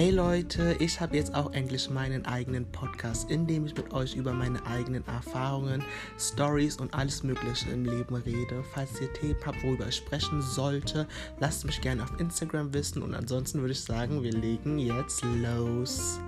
Hey Leute, ich habe jetzt auch endlich meinen eigenen Podcast, in dem ich mit euch über meine eigenen Erfahrungen, Stories und alles Mögliche im Leben rede. Falls ihr Themen habt, worüber ich sprechen sollte, lasst mich gerne auf Instagram wissen und ansonsten würde ich sagen, wir legen jetzt los.